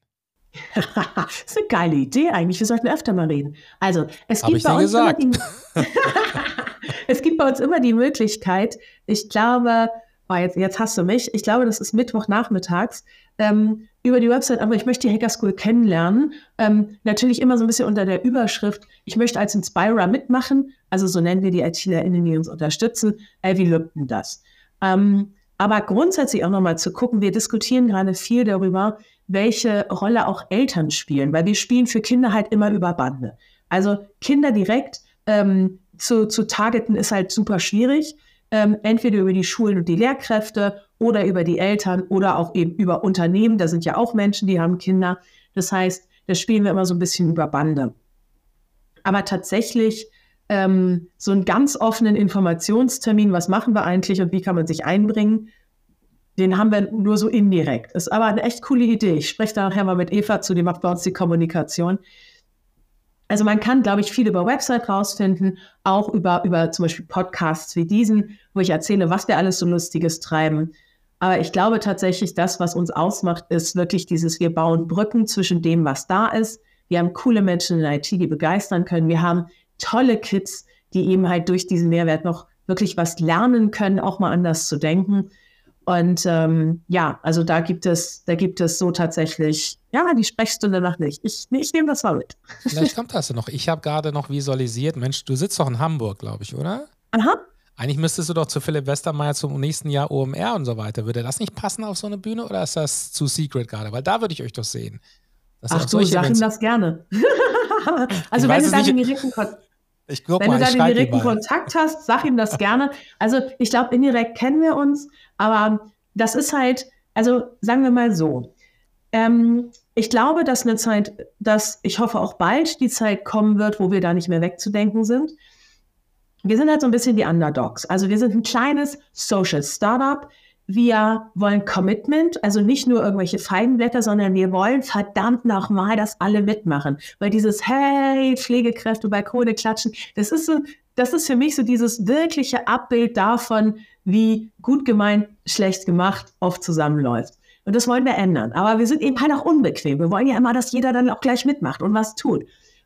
das ist eine geile Idee eigentlich. Wir sollten öfter mal reden. Also, es gibt, bei uns die, es gibt bei uns immer die Möglichkeit, ich glaube, oh, jetzt, jetzt hast du mich, ich glaube, das ist Mittwochnachmittags, ähm, über die Website, aber ich möchte die Hacker School kennenlernen. Ähm, natürlich immer so ein bisschen unter der Überschrift, ich möchte als Inspirer mitmachen, also so nennen wir die ITlerInnen, die uns unterstützen. Äh, wie denn das? Ähm, aber grundsätzlich auch nochmal zu gucken, wir diskutieren gerade viel darüber, welche Rolle auch Eltern spielen, weil wir spielen für Kinder halt immer über Bande. Also Kinder direkt ähm, zu, zu targeten ist halt super schwierig. ähm, entweder über die Schulen und die Lehrkräfte oder über die Eltern oder auch eben über Unternehmen. Da sind ja auch Menschen, die haben Kinder. Das heißt, da spielen wir immer so ein bisschen über Bande. Aber tatsächlich ähm, so einen ganz offenen Informationstermin, was machen wir eigentlich und wie kann man sich einbringen, den haben wir nur so indirekt. Ist aber eine echt coole Idee. Ich spreche da nachher mal mit Eva zu, die macht bei uns die Kommunikation. Also man kann, glaube ich, viel über Website rausfinden, auch über, über zum Beispiel Podcasts wie diesen, wo ich erzähle, was wir alles so Lustiges treiben. Aber ich glaube tatsächlich, das, was uns ausmacht, ist wirklich dieses, wir bauen Brücken zwischen dem, was da ist. Wir haben coole Menschen in IT, die begeistern können. Wir haben tolle Kids, die eben halt durch diesen Mehrwert noch wirklich was lernen können, auch mal anders zu denken. Und ähm, ja, also da gibt es, da gibt es so tatsächlich, ja, die Sprechstunde noch nicht. Ich, ich nehme das mal mit. Vielleicht kommt das ja noch. Ich habe gerade noch visualisiert, Mensch, du sitzt doch in Hamburg, glaube ich, oder? Aha. Eigentlich müsstest du doch zu Philipp Westermeier zum nächsten Jahr OMR und so weiter. Würde das nicht passen auf so eine Bühne oder ist das zu secret gerade? Weil da würde ich euch doch sehen. Ach du, sag ihm das gerne. also wenn du da den direkten Kontakt ich Wenn mal, du da den direkten Kontakt hast, sag ihm das gerne. Also ich glaube, indirekt kennen wir uns, aber das ist halt, also sagen wir mal so. Ähm, ich glaube, dass eine Zeit, dass ich hoffe auch bald die Zeit kommen wird, wo wir da nicht mehr wegzudenken sind. Wir sind halt so ein bisschen die Underdogs. Also wir sind ein kleines Social Startup wir wollen Commitment, also nicht nur irgendwelche Feigenblätter, sondern wir wollen verdammt nochmal, dass alle mitmachen. Weil dieses Hey, Pflegekräfte, Balkone klatschen, das ist so, das ist für mich so dieses wirkliche Abbild davon, wie gut gemeint, schlecht gemacht oft zusammenläuft. Und das wollen wir ändern. Aber wir sind eben halt auch unbequem. Wir wollen ja immer, dass jeder dann auch gleich mitmacht und was tut.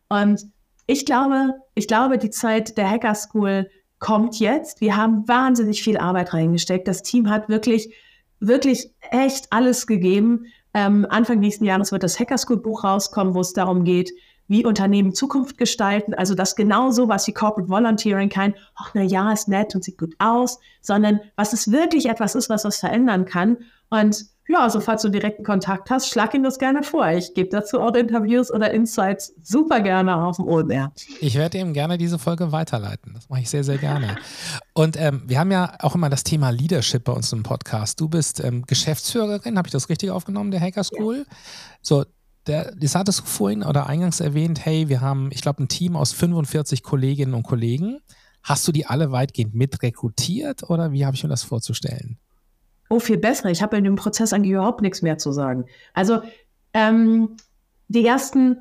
Und ich glaube, ich glaube, die Zeit der Hacker School kommt jetzt. Wir haben wahnsinnig viel Arbeit reingesteckt. Das Team hat wirklich, wirklich echt alles gegeben. Ähm, Anfang nächsten Jahres wird das Hacker School Buch rauskommen, wo es darum geht, wie Unternehmen Zukunft gestalten. Also das genau so was wie Corporate Volunteering kein, ach na ja, ist nett und sieht gut aus, sondern was es wirklich etwas ist, was was verändern kann. Und ja, also falls du direkten Kontakt hast, schlag ihm das gerne vor. Ich gebe dazu auch Interviews oder Insights super gerne auf dem OMR. Ich werde ihm gerne diese Folge weiterleiten. Das mache ich sehr, sehr gerne. Und ähm, wir haben ja auch immer das Thema Leadership bei uns im Podcast. Du bist ähm, Geschäftsführerin, habe ich das richtig aufgenommen, der Hacker School? Ja. So, der, das hattest du vorhin oder eingangs erwähnt, hey, wir haben, ich glaube, ein Team aus 45 Kolleginnen und Kollegen. Hast du die alle weitgehend mit rekrutiert oder wie habe ich mir das vorzustellen? oh, viel besser, ich habe in dem Prozess eigentlich überhaupt nichts mehr zu sagen. Also ähm, die ersten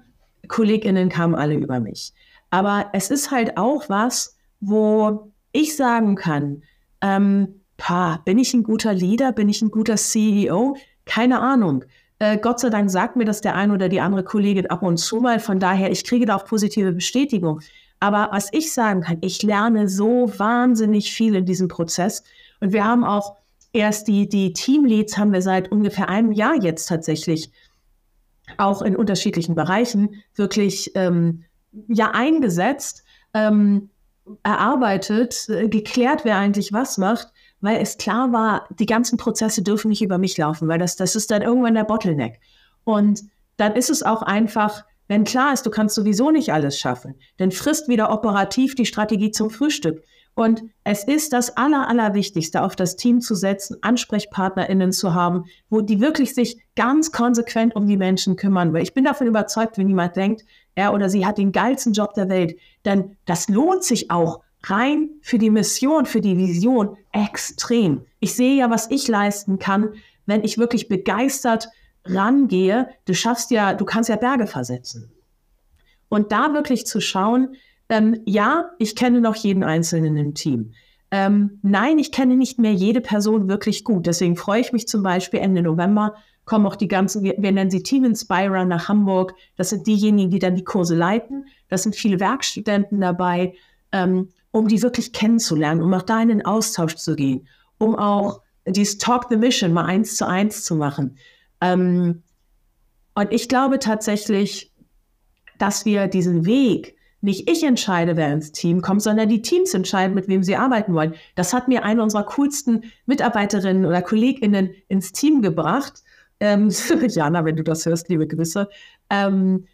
KollegInnen kamen alle über mich. Aber es ist halt auch was, wo ich sagen kann, ähm, pa, bin ich ein guter Leader, bin ich ein guter CEO? Keine Ahnung. Äh, Gott sei Dank sagt mir das der eine oder die andere Kollegin ab und zu mal. Von daher, ich kriege da auch positive Bestätigung. Aber was ich sagen kann, ich lerne so wahnsinnig viel in diesem Prozess. Und wir haben auch erst die, die Teamleads haben wir seit ungefähr einem Jahr jetzt tatsächlich auch in unterschiedlichen Bereichen wirklich ähm, ja eingesetzt, ähm, erarbeitet, äh, geklärt, wer eigentlich was macht, weil es klar war, die ganzen Prozesse dürfen nicht über mich laufen, weil das, das ist dann irgendwann der Bottleneck. Und dann ist es auch einfach, wenn klar ist, du kannst sowieso nicht alles schaffen, dann frisst wieder operativ die Strategie zum Frühstück. Und es ist das Aller, Allerwichtigste, auf das Team zu setzen, AnsprechpartnerInnen zu haben, wo die wirklich sich ganz konsequent um die Menschen kümmern. Weil ich bin davon überzeugt, wenn jemand denkt, er oder sie hat den geilsten Job der Welt, dann das lohnt sich auch rein für die Mission, für die Vision extrem. Ich sehe ja, was ich leisten kann, wenn ich wirklich begeistert rangehe. Du schaffst ja, du kannst ja Berge versetzen. Und da wirklich zu schauen, ähm, ja, ich kenne noch jeden Einzelnen im Team. Ähm, nein, ich kenne nicht mehr jede Person wirklich gut. Deswegen freue ich mich zum Beispiel Ende November kommen auch die ganzen, wir, wir nennen sie Team Inspirer nach Hamburg. Das sind diejenigen, die dann die Kurse leiten. Das sind viele Werkstudenten dabei, ähm, um die wirklich kennenzulernen, um auch da in den Austausch zu gehen, um auch dieses Talk the Mission mal eins zu eins zu machen. Ähm, und ich glaube tatsächlich, dass wir diesen Weg nicht ich entscheide, wer ins Team kommt, sondern die Teams entscheiden, mit wem sie arbeiten wollen. Das hat mir eine unserer coolsten Mitarbeiterinnen oder KollegInnen ins Team gebracht. Ähm, Jana, wenn du das hörst, liebe Grüße. Ähm,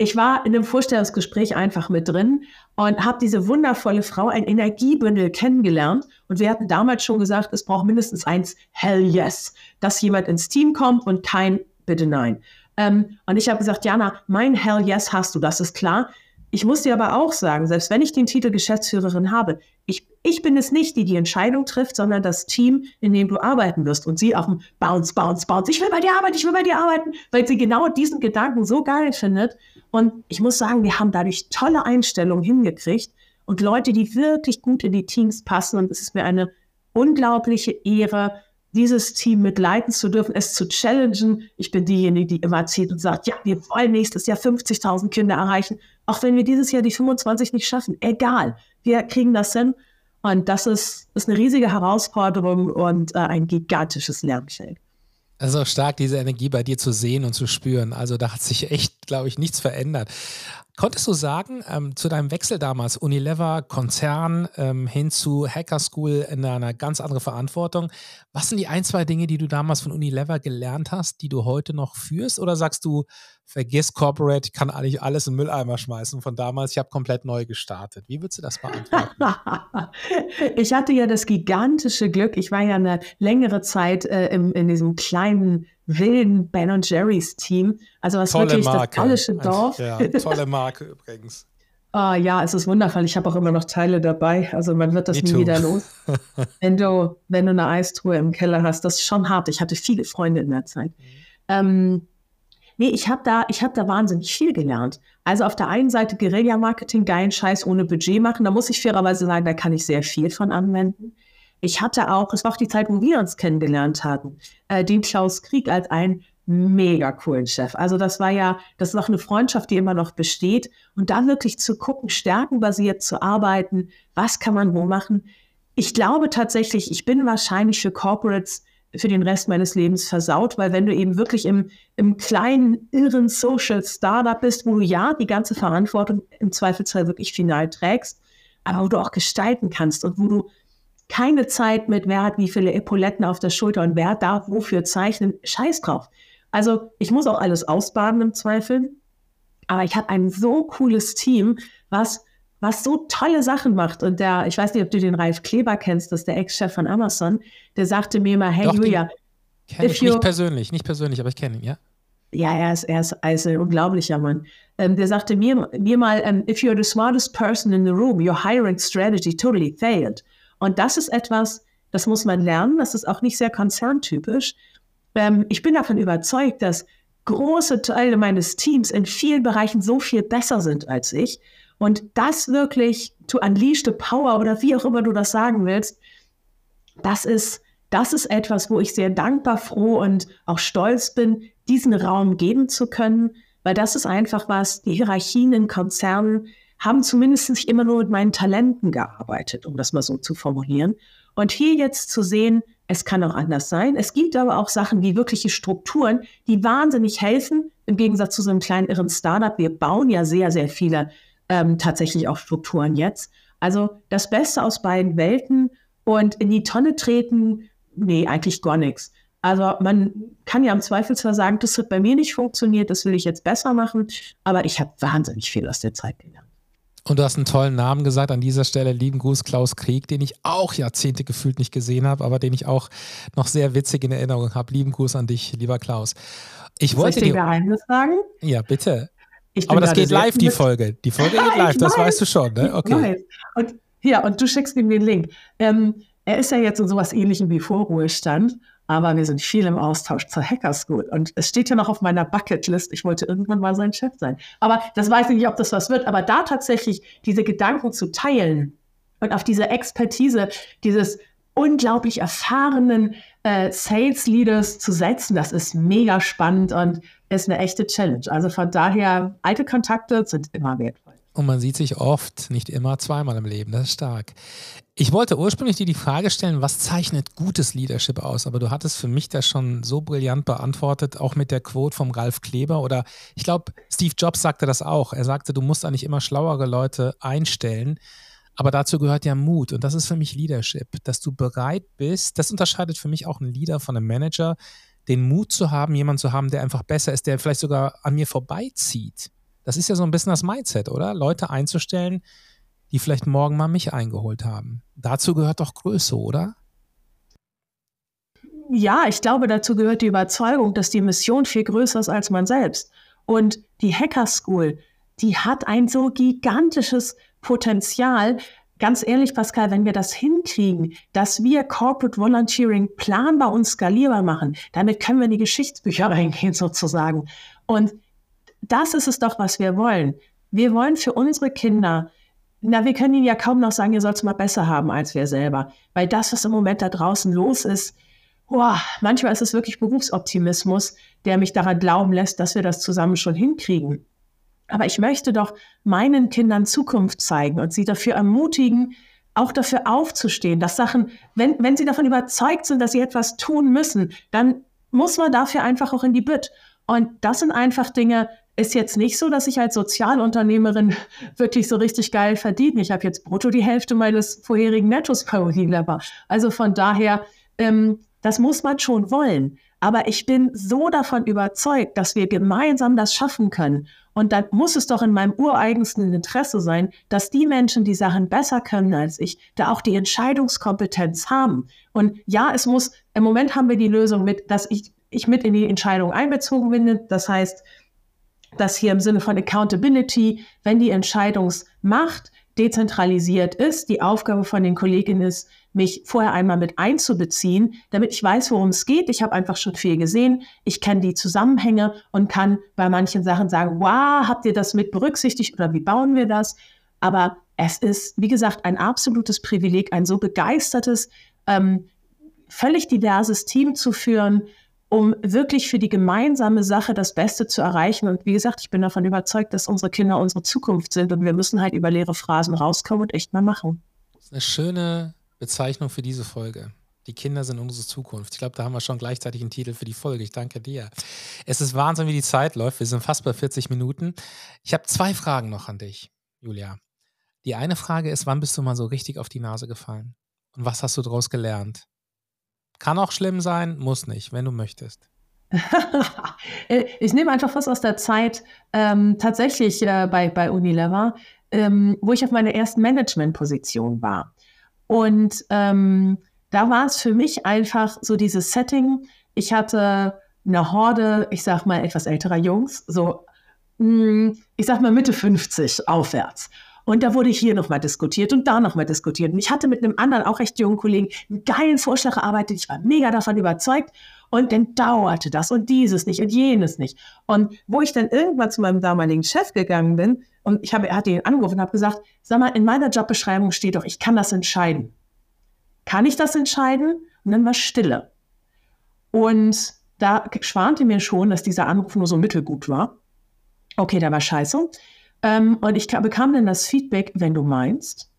ich war in einem Vorstellungsgespräch einfach mit drin und habe diese wundervolle Frau, ein Energiebündel, kennengelernt. Und wir hatten damals schon gesagt, es braucht mindestens eins Hell Yes, dass jemand ins Team kommt und kein Bitte Nein. Ähm, und ich habe gesagt, Jana, mein Hell Yes hast du, das ist klar. Ich muss dir aber auch sagen, selbst wenn ich den Titel Geschäftsführerin habe, ich, ich bin es nicht, die die Entscheidung trifft, sondern das Team, in dem du arbeiten wirst. Und sie auf dem Bounce, Bounce, Bounce, ich will bei dir arbeiten, ich will bei dir arbeiten, weil sie genau diesen Gedanken so geil findet. Und ich muss sagen, wir haben dadurch tolle Einstellungen hingekriegt und Leute, die wirklich gut in die Teams passen. Und es ist mir eine unglaubliche Ehre, dieses Team mitleiten zu dürfen, es zu challengen. Ich bin diejenige, die immer zieht und sagt, ja, wir wollen nächstes Jahr 50.000 Kinder erreichen. Auch wenn wir dieses Jahr die 25 nicht schaffen, egal, wir kriegen das hin. Und das ist, ist eine riesige Herausforderung und äh, ein gigantisches Lernfeld. Also stark, diese Energie bei dir zu sehen und zu spüren. Also da hat sich echt, glaube ich, nichts verändert. Konntest du sagen, ähm, zu deinem Wechsel damals, Unilever, Konzern ähm, hin zu Hacker School in einer ganz andere Verantwortung, was sind die ein, zwei Dinge, die du damals von Unilever gelernt hast, die du heute noch führst? Oder sagst du, vergiss Corporate, ich kann eigentlich alles im Mülleimer schmeißen von damals, ich habe komplett neu gestartet. Wie würdest du das beantworten? ich hatte ja das gigantische Glück, ich war ja eine längere Zeit äh, im, in diesem kleinen wilden Ben Jerry's Team. Also was tolle wirklich Marke. das gallische Dorf. Ja, tolle Marke übrigens. Ah, ja, es ist wundervoll. Ich habe auch immer noch Teile dabei. Also man wird das Me nie too. wieder los. wenn du, wenn du eine Eistruhe im Keller hast, das ist schon hart. Ich hatte viele Freunde in der Zeit. Mhm. Ähm, nee, ich habe da, ich da wahnsinnig viel gelernt. Also auf der einen Seite Guerilla-Marketing, geilen Scheiß ohne Budget machen. Da muss ich fairerweise sagen, da kann ich sehr viel von anwenden. Ich hatte auch, es war auch die Zeit, wo wir uns kennengelernt hatten, äh, den Klaus Krieg als einen mega coolen Chef. Also das war ja, das ist auch eine Freundschaft, die immer noch besteht. Und da wirklich zu gucken, stärkenbasiert zu arbeiten, was kann man wo machen. Ich glaube tatsächlich, ich bin wahrscheinlich für Corporates für den Rest meines Lebens versaut, weil wenn du eben wirklich im, im kleinen, irren Social Startup bist, wo du ja die ganze Verantwortung im Zweifelsfall wirklich final trägst, aber wo du auch gestalten kannst und wo du keine Zeit mit, wer hat wie viele Epauletten auf der Schulter und wer darf wofür zeichnen. Scheiß drauf. Also ich muss auch alles ausbaden im Zweifel. Aber ich habe ein so cooles Team, was, was so tolle Sachen macht. Und der, ich weiß nicht, ob du den Ralf Kleber kennst, das ist der Ex-Chef von Amazon, der sagte mir immer, hey Doch, Julia. Ich nicht persönlich, nicht persönlich, aber ich kenne ihn, ja. Ja, er ist, er ist, er ist ein unglaublicher Mann. Ähm, der sagte mir, mir mal, um, if you're the smartest person in the room, your hiring strategy totally failed. Und das ist etwas, das muss man lernen. Das ist auch nicht sehr konzerntypisch. Ähm, ich bin davon überzeugt, dass große Teile meines Teams in vielen Bereichen so viel besser sind als ich. Und das wirklich to unleash the power oder wie auch immer du das sagen willst, das ist, das ist etwas, wo ich sehr dankbar, froh und auch stolz bin, diesen Raum geben zu können, weil das ist einfach was, die Hierarchien in Konzernen haben zumindest nicht immer nur mit meinen Talenten gearbeitet, um das mal so zu formulieren. Und hier jetzt zu sehen, es kann auch anders sein. Es gibt aber auch Sachen wie wirkliche Strukturen, die wahnsinnig helfen, im Gegensatz zu so einem kleinen irren Startup. Wir bauen ja sehr, sehr viele ähm, tatsächlich auch Strukturen jetzt. Also das Beste aus beiden Welten und in die Tonne treten, nee, eigentlich gar nichts. Also man kann ja im Zweifelsfall sagen, das hat bei mir nicht funktioniert, das will ich jetzt besser machen, aber ich habe wahnsinnig viel aus der Zeit gelernt. Und du hast einen tollen Namen gesagt an dieser Stelle. Lieben Gruß, Klaus Krieg, den ich auch Jahrzehnte gefühlt nicht gesehen habe, aber den ich auch noch sehr witzig in Erinnerung habe. Lieben Gruß an dich, lieber Klaus. Ich wollte Soll ich dir Geheimnis sagen? Ja, bitte. Aber das geht live, die Folge. Die Folge geht live, das weißt du schon, ne? Okay. Und, ja, und du schickst ihm den Link. Ähm, er ist ja jetzt in sowas ähnlichem wie Vorruhestand aber wir sind viel im Austausch zur Hacker School. Und es steht ja noch auf meiner Bucketlist, ich wollte irgendwann mal sein Chef sein. Aber das weiß ich nicht, ob das was wird. Aber da tatsächlich diese Gedanken zu teilen und auf diese Expertise dieses unglaublich erfahrenen äh, Sales Leaders zu setzen, das ist mega spannend und ist eine echte Challenge. Also von daher, alte Kontakte sind immer wertvoll. Und man sieht sich oft, nicht immer, zweimal im Leben. Das ist stark. Ich wollte ursprünglich dir die Frage stellen, was zeichnet gutes Leadership aus? Aber du hattest für mich das schon so brillant beantwortet, auch mit der Quote vom Ralf Kleber. Oder ich glaube, Steve Jobs sagte das auch. Er sagte, du musst eigentlich immer schlauere Leute einstellen. Aber dazu gehört ja Mut. Und das ist für mich Leadership, dass du bereit bist. Das unterscheidet für mich auch einen Leader von einem Manager, den Mut zu haben, jemanden zu haben, der einfach besser ist, der vielleicht sogar an mir vorbeizieht Das ist ja so ein bisschen das Mindset, oder? Leute einzustellen, die vielleicht morgen mal mich eingeholt haben. Dazu gehört doch Größe, oder? Ja, ich glaube, dazu gehört die Überzeugung, dass die Mission viel größer ist als man selbst. Und die Hacker School, die hat ein so gigantisches Potenzial. Ganz ehrlich, Pascal, wenn wir das hinkriegen, dass wir Corporate Volunteering planbar und skalierbar machen, damit können wir in die Geschichtsbücher reingehen sozusagen. Und das ist es doch, was wir wollen. Wir wollen für unsere Kinder, na, wir können ihnen ja kaum noch sagen, ihr sollt es mal besser haben als wir selber. Weil das, was im Moment da draußen los ist, boah, manchmal ist es wirklich Berufsoptimismus, der mich daran glauben lässt, dass wir das zusammen schon hinkriegen. Aber ich möchte doch meinen Kindern Zukunft zeigen und sie dafür ermutigen, auch dafür aufzustehen, dass Sachen, wenn, wenn sie davon überzeugt sind, dass sie etwas tun müssen, dann muss man dafür einfach auch in die Bütt. Und das sind einfach Dinge, ist jetzt nicht so, dass ich als Sozialunternehmerin wirklich so richtig geil verdiene. Ich habe jetzt brutto die Hälfte meines vorherigen Nettos bei Unilever. Also von daher, ähm, das muss man schon wollen. Aber ich bin so davon überzeugt, dass wir gemeinsam das schaffen können. Und dann muss es doch in meinem ureigensten Interesse sein, dass die Menschen, die Sachen besser können als ich, da auch die Entscheidungskompetenz haben. Und ja, es muss, im Moment haben wir die Lösung mit, dass ich, ich mit in die Entscheidung einbezogen bin. Das heißt, dass hier im Sinne von Accountability, wenn die Entscheidungsmacht dezentralisiert ist, die Aufgabe von den Kolleginnen ist, mich vorher einmal mit einzubeziehen, damit ich weiß, worum es geht. Ich habe einfach schon viel gesehen. Ich kenne die Zusammenhänge und kann bei manchen Sachen sagen, wow, habt ihr das mit berücksichtigt oder wie bauen wir das? Aber es ist, wie gesagt, ein absolutes Privileg, ein so begeistertes, ähm, völlig diverses Team zu führen, um wirklich für die gemeinsame Sache das Beste zu erreichen. Und wie gesagt, ich bin davon überzeugt, dass unsere Kinder unsere Zukunft sind und wir müssen halt über leere Phrasen rauskommen und echt mal machen. Das ist eine schöne Bezeichnung für diese Folge. Die Kinder sind unsere Zukunft. Ich glaube, da haben wir schon gleichzeitig einen Titel für die Folge. Ich danke dir. Es ist Wahnsinn, wie die Zeit läuft. Wir sind fast bei 40 Minuten. Ich habe zwei Fragen noch an dich, Julia. Die eine Frage ist, wann bist du mal so richtig auf die Nase gefallen? Und was hast du daraus gelernt? Kann auch schlimm sein, muss nicht, wenn du möchtest. ich nehme einfach was aus der Zeit ähm, tatsächlich äh, bei, bei Unilever, ähm, wo ich auf meiner ersten Managementposition war. Und ähm, da war es für mich einfach so dieses Setting. Ich hatte eine Horde, ich sag mal, etwas älterer Jungs, so, mh, hm, ich sag mal Mitte 50 aufwärts. Und da wurde hier nochmal diskutiert und da nochmal diskutiert. Und ich hatte mit einem anderen, auch recht jungen Kollegen, einen geilen Vorschlag erarbeitet. Ich war mega davon überzeugt. Und dann dauerte das und dieses nicht und jenes nicht. Und wo ich dann irgendwann zu meinem damaligen Chef gegangen bin und ich habe, hatte ihn angerufen und habe gesagt, sag mal, in meiner Jobbeschreibung steht doch, ich kann das entscheiden. Kann ich das entscheiden? Und dann war Stille. Und da schwante mir schon, dass dieser Anruf nur so mittelgut war. Okay, da war scheiße. Ähm, und ich bekam dann das Feedback, wenn du meinst,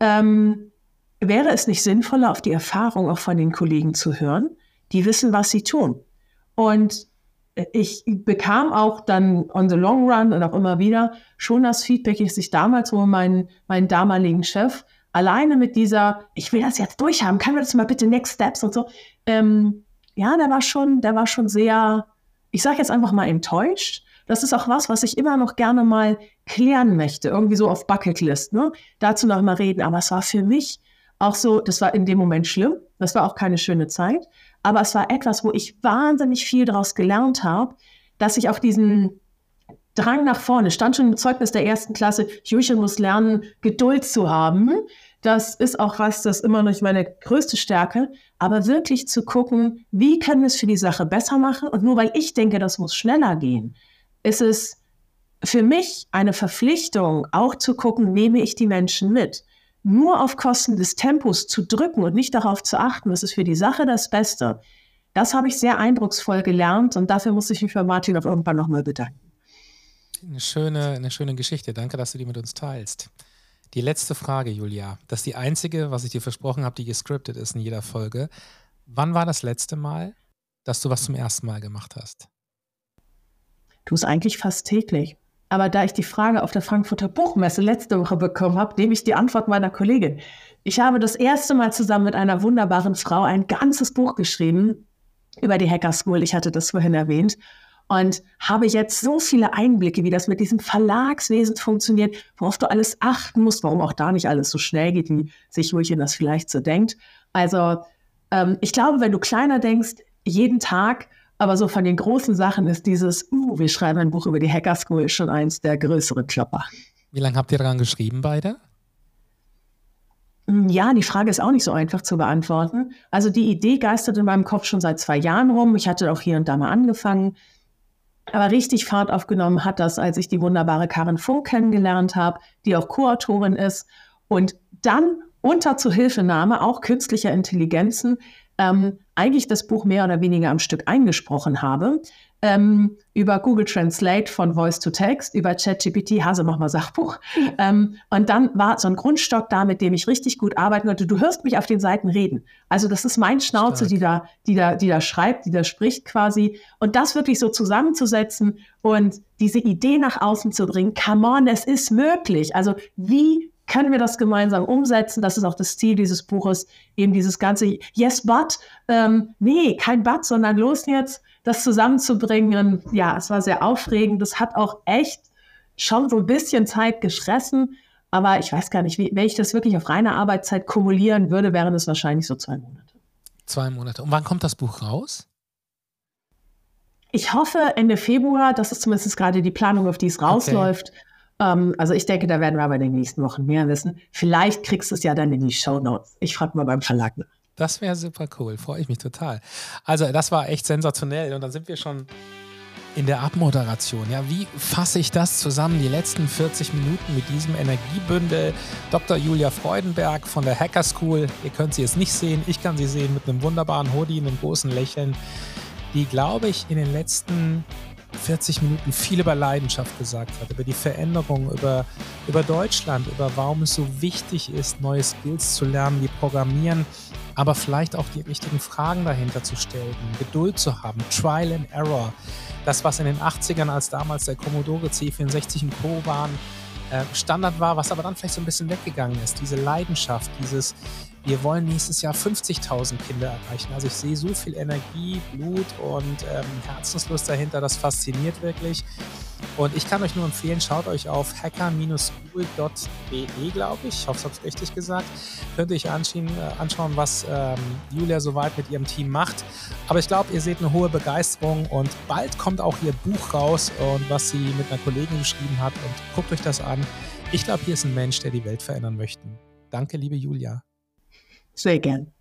ähm, wäre es nicht sinnvoller, auf die Erfahrung auch von den Kollegen zu hören? Die wissen, was sie tun. Und ich bekam auch dann on the long run und auch immer wieder schon das Feedback, ich damals wo meinen, meinen damaligen Chef alleine mit dieser, ich will das jetzt durchhaben, kann wir das mal bitte Next Steps und so. Ähm, ja, der war schon, der war schon sehr, ich sage jetzt einfach mal enttäuscht. Das ist auch was, was ich immer noch gerne mal klären möchte, irgendwie so auf Bucketlist, ne? Dazu noch mal reden. Aber es war für mich auch so, das war in dem Moment schlimm. Das war auch keine schöne Zeit. Aber es war etwas, wo ich wahnsinnig viel daraus gelernt habe, dass ich auf diesen Drang nach vorne, stand schon im Zeugnis der ersten Klasse, Jürgen muss lernen, Geduld zu haben. Das ist auch was, das ist immer noch meine größte Stärke. Aber wirklich zu gucken, wie können wir es für die Sache besser machen? Und nur weil ich denke, das muss schneller gehen, ist es für mich eine Verpflichtung, auch zu gucken, nehme ich die Menschen mit nur auf Kosten des Tempos zu drücken und nicht darauf zu achten, was ist für die Sache das Beste, das habe ich sehr eindrucksvoll gelernt und dafür muss ich mich für Martin auch irgendwann nochmal bedanken. Eine schöne, eine schöne Geschichte. Danke, dass du die mit uns teilst. Die letzte Frage, Julia. Das ist die einzige, was ich dir versprochen habe, die gescriptet ist in jeder Folge. Wann war das letzte Mal, dass du was zum ersten Mal gemacht hast? Du es eigentlich fast täglich. Aber da ich die Frage auf der Frankfurter Buchmesse letzte Woche bekommen habe, nehme ich die Antwort meiner Kollegin. Ich habe das erste Mal zusammen mit einer wunderbaren Frau ein ganzes Buch geschrieben über die Hacker School. Ich hatte das vorhin erwähnt. und habe jetzt so viele Einblicke, wie das mit diesem Verlagswesen funktioniert, worauf du alles achten musst, warum auch da nicht alles so schnell geht, wie sich Julchen das vielleicht so denkt. Also ähm, ich glaube, wenn du kleiner denkst, jeden Tag, aber so von den großen Sachen ist dieses, uh, wir schreiben ein Buch über die Hacker School, schon eins der größeren Klopper. Wie lange habt ihr daran geschrieben beide? Hm, ja, die Frage ist auch nicht so einfach zu beantworten. Also die Idee geistert in meinem Kopf schon seit zwei Jahren rum. Ich hatte auch hier und da mal angefangen. Aber richtig Fahrt aufgenommen hat das, als ich die wunderbare Karin Funk kennengelernt habe, die auch Co-Autorin ist. Und dann unter Zuhilfenahme auch künstlicher Intelligenzen ähm, eigentlich das Buch mehr oder weniger am Stück eingesprochen habe. Ähm, über Google Translate von Voice to Text, über ChatGPT, Hase, mach mal Sachbuch. Ähm, und dann war so ein Grundstock da, mit dem ich richtig gut arbeiten konnte. Du hörst mich auf den Seiten reden. Also das ist mein Schnauze, die da, die da, die da schreibt, die da spricht quasi. Und das wirklich so zusammenzusetzen und diese Idee nach außen zu bringen, come on, es ist möglich. Also wie können wir das gemeinsam umsetzen? Das ist auch das Ziel dieses Buches, eben dieses ganze Yes, but. Ähm, nee, kein but, sondern los jetzt, das zusammenzubringen. Ja, es war sehr aufregend. Das hat auch echt schon so ein bisschen Zeit geschressen. Aber ich weiß gar nicht, wie, wenn ich das wirklich auf reine Arbeitszeit kumulieren würde, wären es wahrscheinlich so zwei Monate. Zwei Monate. Und wann kommt das Buch raus? Ich hoffe Ende Februar, das ist zumindest gerade die Planung, auf die es rausläuft. Okay. Ähm, also ich denke, da werden wir aber in den nächsten Wochen mehr wissen. Vielleicht kriegst du es ja dann in die Show Notes. Ich frage mal beim Verlag nach. Das wäre super cool, freue ich mich total. Also das war echt sensationell und dann sind wir schon in der Abmoderation. Ja, wie fasse ich das zusammen? Die letzten 40 Minuten mit diesem Energiebündel. Dr. Julia Freudenberg von der Hacker School. Ihr könnt sie jetzt nicht sehen, ich kann sie sehen mit einem wunderbaren Hoodie, einem großen Lächeln. Die, glaube ich, in den letzten 40 Minuten viel über Leidenschaft gesagt hat, über die Veränderung, über, über Deutschland, über warum es so wichtig ist, neue Skills zu lernen, die programmieren, aber vielleicht auch die richtigen Fragen dahinter zu stellen, Geduld zu haben, Trial and Error. Das, was in den 80ern als damals der Commodore C64 und Co. waren, äh, Standard war, was aber dann vielleicht so ein bisschen weggegangen ist. Diese Leidenschaft, dieses wir wollen nächstes Jahr 50.000 Kinder erreichen. Also ich sehe so viel Energie, Blut und ähm, Herzenslust dahinter. Das fasziniert wirklich. Und ich kann euch nur empfehlen, schaut euch auf hacker-school.de, glaube ich. Ich hoffe, ich habe es richtig gesagt. Könnt ihr euch anschauen, äh, anschauen was ähm, Julia soweit mit ihrem Team macht. Aber ich glaube, ihr seht eine hohe Begeisterung und bald kommt auch ihr Buch raus und was sie mit einer Kollegin geschrieben hat. Und guckt euch das an. Ich glaube, hier ist ein Mensch, der die Welt verändern möchte. Danke, liebe Julia. Say again.